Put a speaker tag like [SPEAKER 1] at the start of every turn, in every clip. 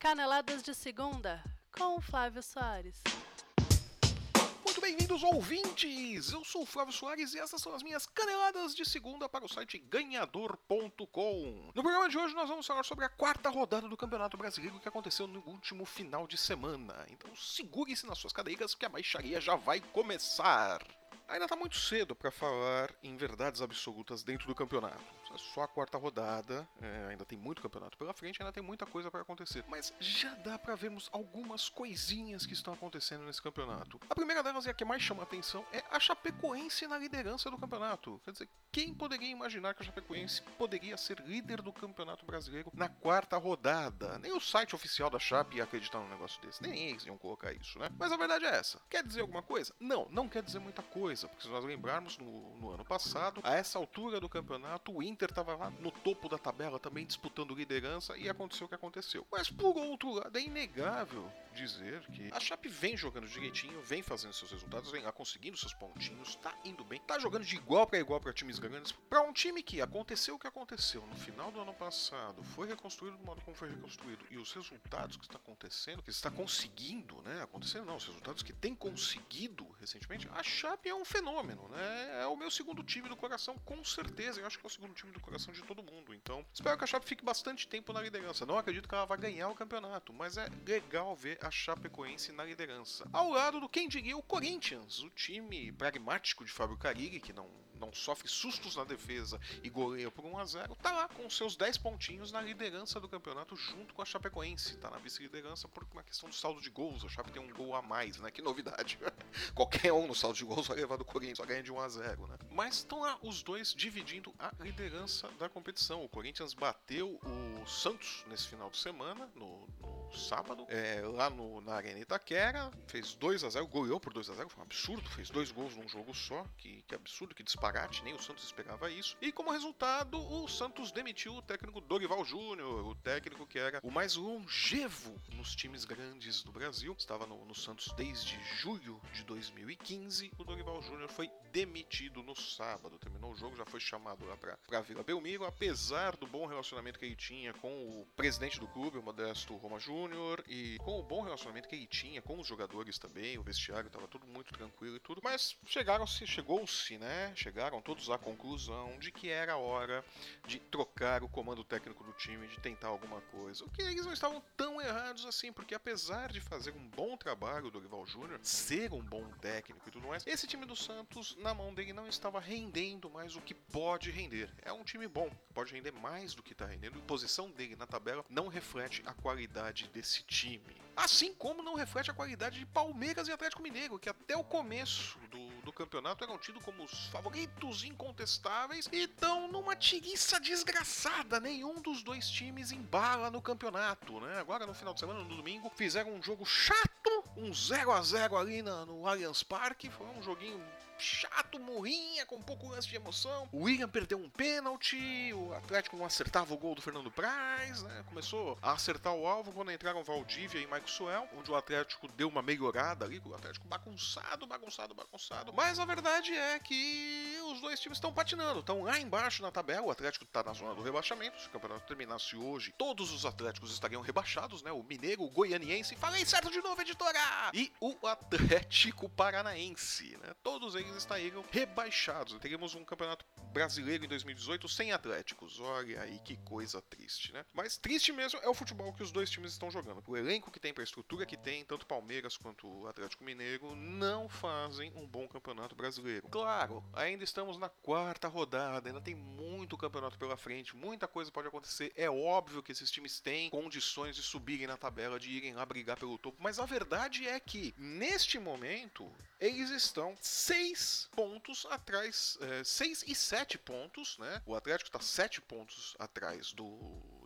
[SPEAKER 1] Caneladas de Segunda, com o Flávio Soares.
[SPEAKER 2] Muito bem-vindos, ouvintes! Eu sou o Flávio Soares e essas são as minhas caneladas de segunda para o site ganhador.com. No programa de hoje nós vamos falar sobre a quarta rodada do Campeonato Brasileiro que aconteceu no último final de semana. Então segure-se nas suas cadeiras que a baixaria já vai começar. Ainda está muito cedo para falar em verdades absolutas dentro do campeonato. Só a quarta rodada, é, ainda tem muito campeonato pela frente, ainda tem muita coisa para acontecer. Mas já dá para vermos algumas coisinhas que estão acontecendo nesse campeonato. A primeira delas e a que mais chama a atenção é a Chapecoense na liderança do campeonato. Quer dizer, quem poderia imaginar que a Chapecoense poderia ser líder do campeonato brasileiro na quarta rodada? Nem o site oficial da Chape ia acreditar num negócio desse, nem eles iam colocar isso, né? Mas a verdade é essa. Quer dizer alguma coisa? Não, não quer dizer muita coisa, porque se nós lembrarmos no, no ano passado, a essa altura do campeonato, o Inter estava lá no topo da tabela também disputando liderança e aconteceu o que aconteceu. Mas por outro lado, é inegável dizer que a Chape vem jogando direitinho, vem fazendo seus resultados, vem lá conseguindo seus pontinhos, tá indo bem, tá jogando de igual para igual para times grandes. Para um time que aconteceu o que aconteceu no final do ano passado, foi reconstruído do modo como foi reconstruído e os resultados que está acontecendo, que está conseguindo, né? Acontecendo não, os resultados que tem conseguido recentemente, a Chape é um fenômeno, né? É o meu segundo time do coração, com certeza. Eu acho que é o segundo time do coração de todo mundo. Então, espero que a Chape fique bastante tempo na liderança. Não acredito que ela vai ganhar o campeonato, mas é legal ver a Chapecoense na liderança. Ao lado do quem diria o Corinthians, o time pragmático de Fábio Carilli, que não não sofre sustos na defesa e goleia por 1 a 0 tá lá com seus 10 pontinhos na liderança do campeonato junto com a Chapecoense. Tá na vice-liderança por uma questão do saldo de gols. A Chape tem um gol a mais, né? Que novidade. Qualquer um no saldo de gols vai levar do Corinthians, só ganha de 1 a 0 né? Mas estão lá os dois dividindo a liderança da competição. O Corinthians bateu o Santos nesse final de semana, no, no sábado, é, lá no, na Arena Itaquera, fez 2 a 0 goleou por 2 a 0 foi um absurdo, fez dois gols num jogo só, que, que absurdo, que disparate, nem o Santos esperava isso. E como resultado, o Santos demitiu o técnico Dorival Júnior, o técnico que era o mais longevo nos times grandes do Brasil. Estava no, no Santos desde julho de 2015. O Dorival Júnior foi demitido no sábado. Terminou o jogo, já foi chamado lá para Vila Belmiro, apesar do bom relacionamento que ele tinha com o presidente do clube, o Modesto Roma Júnior, e com o bom relacionamento que ele tinha com os jogadores também, o vestiário estava tudo muito tranquilo e tudo. Mas chegaram-se, chegou-se, né? Chegaram todos à conclusão de que era hora de trocar o comando técnico do time, de tentar alguma coisa. O que eles não estavam tão errados assim, porque apesar de fazer um bom trabalho do Rival Júnior, ser um bom técnico e tudo mais, esse time do Santos, na mão dele, não estava rendendo mais o que pode render. É um time bom, pode render mais do que está rendendo, a posição dele na tabela não reflete a qualidade desse time. Assim como não reflete a qualidade de Palmeiras e Atlético Mineiro, que até o começo do, do campeonato eram tidos como os favoritos incontestáveis e estão numa tiriça desgraçada. Nenhum dos dois times embala no campeonato, né? Agora no final de semana, no domingo, fizeram um jogo chato, um 0 a 0 ali na, no Allianz Parque. Foi um joguinho chato, morrinha, com um pouco lance de emoção. O William perdeu um pênalti, o Atlético não acertava o gol do Fernando Praz, né? Começou a acertar o alvo quando entraram Valdívia e Michael Suel, onde o Atlético deu uma melhorada ali, o Atlético bagunçado, bagunçado, bagunçado. Mas a verdade é que os dois times estão patinando, estão lá embaixo na tabela. O Atlético está na zona do rebaixamento. Se o campeonato terminasse hoje, todos os Atléticos estariam rebaixados, né? O Mineiro, o Goianiense, falei certo de novo, editora! E o Atlético Paranaense, né? Todos eles estariam rebaixados. Teríamos um campeonato brasileiro em 2018 sem Atléticos. Olha aí que coisa triste, né? Mas triste mesmo é o futebol que os dois times estão jogando. O elenco que tem, a estrutura que tem, tanto Palmeiras quanto o Atlético Mineiro não fazem um bom campeonato brasileiro. Claro, ainda estamos na quarta rodada, ainda tem muito campeonato pela frente, muita coisa pode acontecer. É óbvio que esses times têm condições de subirem na tabela, de irem lá brigar pelo topo, mas a verdade é que neste momento eles estão seis pontos atrás, é, seis e sete pontos, né? O Atlético está sete pontos atrás do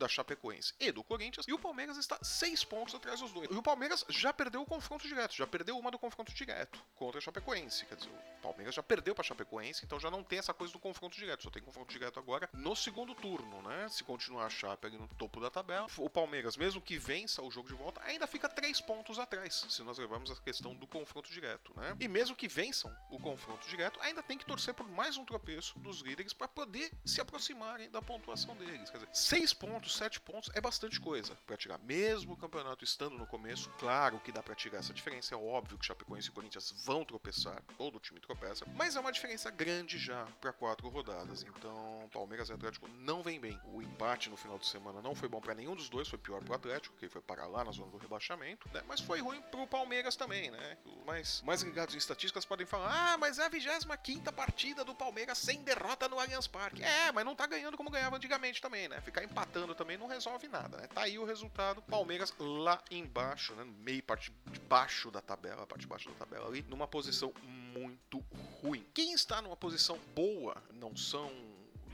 [SPEAKER 2] da Chapecoense e do Corinthians, e o Palmeiras está seis pontos atrás dos dois. E o Palmeiras já perdeu o confronto direto, já perdeu uma do confronto direto contra a Chapecoense. Quer dizer, o Palmeiras já perdeu para a Chapecoense, então já não tem essa coisa do confronto direto, só tem confronto direto agora no segundo turno, né? Se continuar a Chape ali no topo da tabela, o Palmeiras, mesmo que vença o jogo de volta, ainda fica três pontos atrás, se nós levarmos a questão do confronto direto, né? E mesmo que vençam o confronto direto, ainda tem que torcer por mais um tropeço dos líderes para poder se aproximarem da pontuação deles. Quer dizer, seis pontos pontos, 7 pontos é bastante coisa para tirar. Mesmo o campeonato estando no começo, claro que dá para tirar essa diferença. É óbvio que Chapecoense e Corinthians vão tropeçar, todo time tropeça, mas é uma diferença grande já para quatro rodadas. Então, Palmeiras e Atlético não vem bem. O empate no final de semana não foi bom para nenhum dos dois, foi pior pro Atlético, que foi parar lá na zona do rebaixamento, né? Mas foi ruim pro Palmeiras também, né? Mais, mais ligados em estatísticas podem falar: ah, mas é a 25 partida do Palmeiras sem derrota no Allianz Parque. É, mas não tá ganhando como ganhava antigamente também, né? Ficar empatando também não resolve nada, né? Tá aí o resultado: Palmeiras lá embaixo, né? No meio, parte de baixo da tabela, parte de baixo da tabela ali, numa posição muito ruim. Quem está numa posição boa não são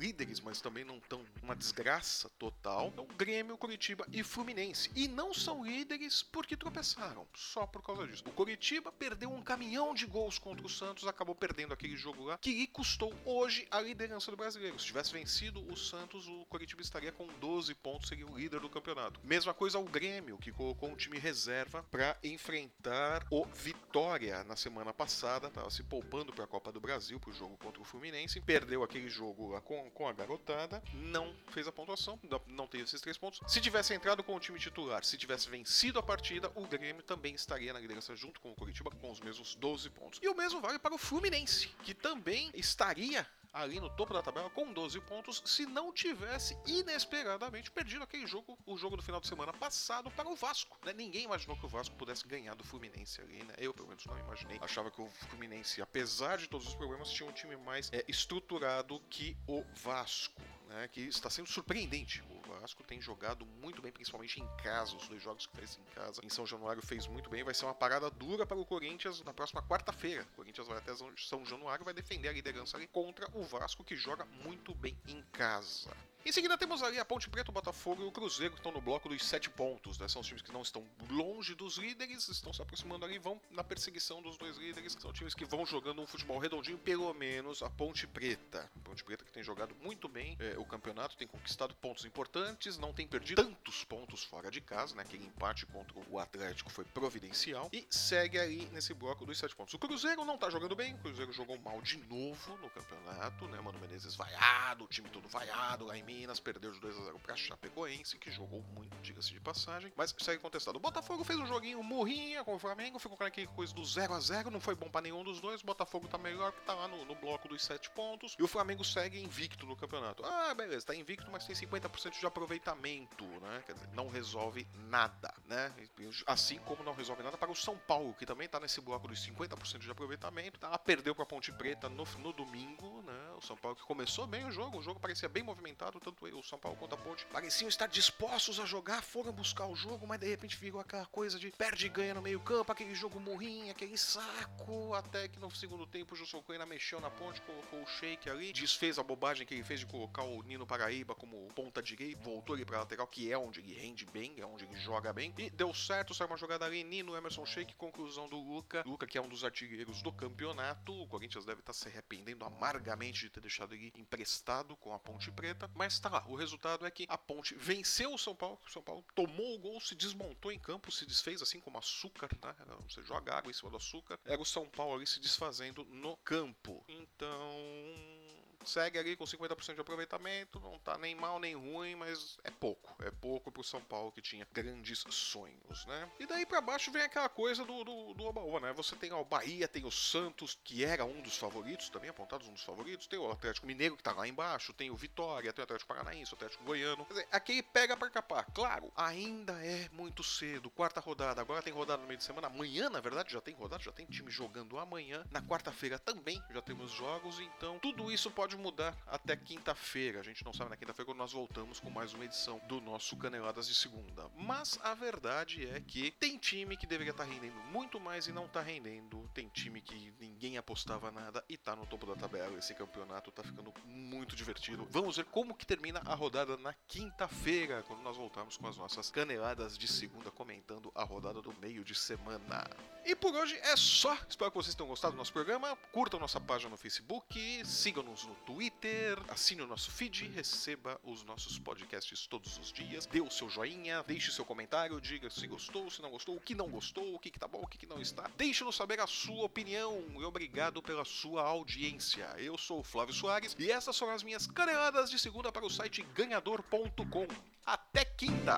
[SPEAKER 2] líderes, mas também não estão uma desgraça total, é o Grêmio, Curitiba e Fluminense. E não são líderes porque tropeçaram, só por causa disso. O Curitiba perdeu um caminhão de gols contra o Santos, acabou perdendo aquele jogo lá, que lhe custou hoje a liderança do brasileiro. Se tivesse vencido o Santos, o Curitiba estaria com 12 pontos, seria o líder do campeonato. Mesma coisa o Grêmio, que colocou um time reserva para enfrentar o Vitória na semana passada, estava se poupando para a Copa do Brasil, para o jogo contra o Fluminense, perdeu aquele jogo lá com com a garotada, não fez a pontuação, não teve esses três pontos. Se tivesse entrado com o time titular, se tivesse vencido a partida, o Grêmio também estaria na liderança junto com o Curitiba com os mesmos 12 pontos. E o mesmo vale para o Fluminense, que também estaria ali no topo da tabela com 12 pontos se não tivesse inesperadamente perdido aquele jogo, o jogo do final de semana passado para o Vasco. Né? Ninguém imaginou que o Vasco pudesse ganhar do Fluminense ali, né? Eu pelo menos não imaginei. Achava que o Fluminense, apesar de todos os problemas, tinha um time mais é, estruturado que o Vasco. Né, que está sendo surpreendente. O Vasco tem jogado muito bem, principalmente em casa. Os dois jogos que fez em casa em São Januário fez muito bem. Vai ser uma parada dura para o Corinthians na próxima quarta-feira. O Corinthians vai até São Januário e vai defender a liderança ali contra o Vasco, que joga muito bem em casa. Em seguida temos ali a Ponte Preta, o Botafogo e o Cruzeiro que estão no bloco dos sete pontos. Né? São os times que não estão longe dos líderes, estão se aproximando ali, vão na perseguição dos dois líderes. São times que vão jogando um futebol redondinho, pelo menos a Ponte Preta. A Ponte Preta que tem jogado muito bem é, o campeonato, tem conquistado pontos importantes, não tem perdido tantos pontos fora de casa, né? Aquele empate contra o Atlético foi providencial e segue aí nesse bloco dos sete pontos. O Cruzeiro não tá jogando bem, o Cruzeiro jogou mal de novo no campeonato, né? Mano Menezes vaiado, o time todo vaiado lá em Minas, perdeu de 2 a 0 para Chapecoense, que jogou muito, diga-se de passagem, mas segue contestado. O Botafogo fez um joguinho morrinha com o Flamengo, ficou com aquela coisa do 0 a 0 não foi bom para nenhum dos dois. O Botafogo tá melhor, que tá lá no, no bloco dos 7 pontos, e o Flamengo segue invicto no campeonato. Ah, beleza, tá invicto, mas tem 50% de aproveitamento, né? Quer dizer, não resolve nada, né? Assim como não resolve nada para o São Paulo, que também tá nesse bloco dos 50% de aproveitamento, tá? Perdeu para a Ponte Preta no, no domingo, né? O São Paulo que começou bem o jogo, o jogo parecia bem movimentado, tanto o São Paulo quanto a Ponte pareciam estar dispostos a jogar, foram buscar o jogo, mas de repente virou aquela coisa de perde e ganha no meio-campo, aquele jogo morrinho, aquele saco, até que no segundo tempo o Jussou Coelho mexeu na ponte, colocou o shake ali, desfez a bobagem que ele fez de colocar o Nino Paraíba como ponta direita, voltou ele pra lateral, que é onde ele rende bem, é onde ele joga bem, e deu certo, saiu uma jogada ali, Nino, Emerson Shake, conclusão do Luca, Luca que é um dos artilheiros do campeonato, o Corinthians deve estar se arrependendo amargamente de ter deixado ele emprestado com a Ponte Preta, mas tá lá, o resultado é que a Ponte venceu o São Paulo, o São Paulo tomou o gol, se desmontou em campo, se desfez assim como açúcar, né? Você joga água em cima do açúcar. Era o São Paulo ali se desfazendo no campo. Então segue ali com 50% de aproveitamento, não tá nem mal nem ruim, mas é pouco. É pouco pro São Paulo que tinha grandes sonhos, né? E daí para baixo vem aquela coisa do, do, do né? Você tem o Bahia, tem o Santos, que era um dos favoritos, também apontados um dos favoritos, tem o Atlético Mineiro que tá lá embaixo, tem o Vitória, tem o Atlético Paranaense, o Atlético Goiano. Quer dizer, aqui pega para capar. Claro, ainda é muito cedo, quarta rodada, agora tem rodada no meio de semana, amanhã, na verdade, já tem rodada, já tem time jogando amanhã. Na quarta-feira também já temos jogos, então tudo isso pode mudar até quinta-feira. A gente não sabe na quinta-feira quando nós voltamos com mais uma edição do nosso Caneladas de Segunda. Mas a verdade é que tem time que deveria estar tá rendendo muito mais e não está rendendo. Tem time que ninguém apostava nada e está no topo da tabela. Esse campeonato está ficando muito divertido. Vamos ver como que termina a rodada na quinta-feira, quando nós voltarmos com as nossas caneladas de segunda comentando a rodada do meio de semana. E por hoje é só. Espero que vocês tenham gostado do nosso programa. Curtam nossa página no Facebook, sigam-nos no Twitter, assine o nosso feed, receba os nossos podcasts todos os dias, dê o seu joinha, deixe seu comentário, diga se gostou, se não gostou, o que não gostou, o que, que tá bom, o que, que não está. Deixe-nos saber a sua opinião e obrigado pela sua audiência. Eu sou o Flávio Soares e essas são as minhas caneladas de segunda para o site ganhador.com. Até quinta!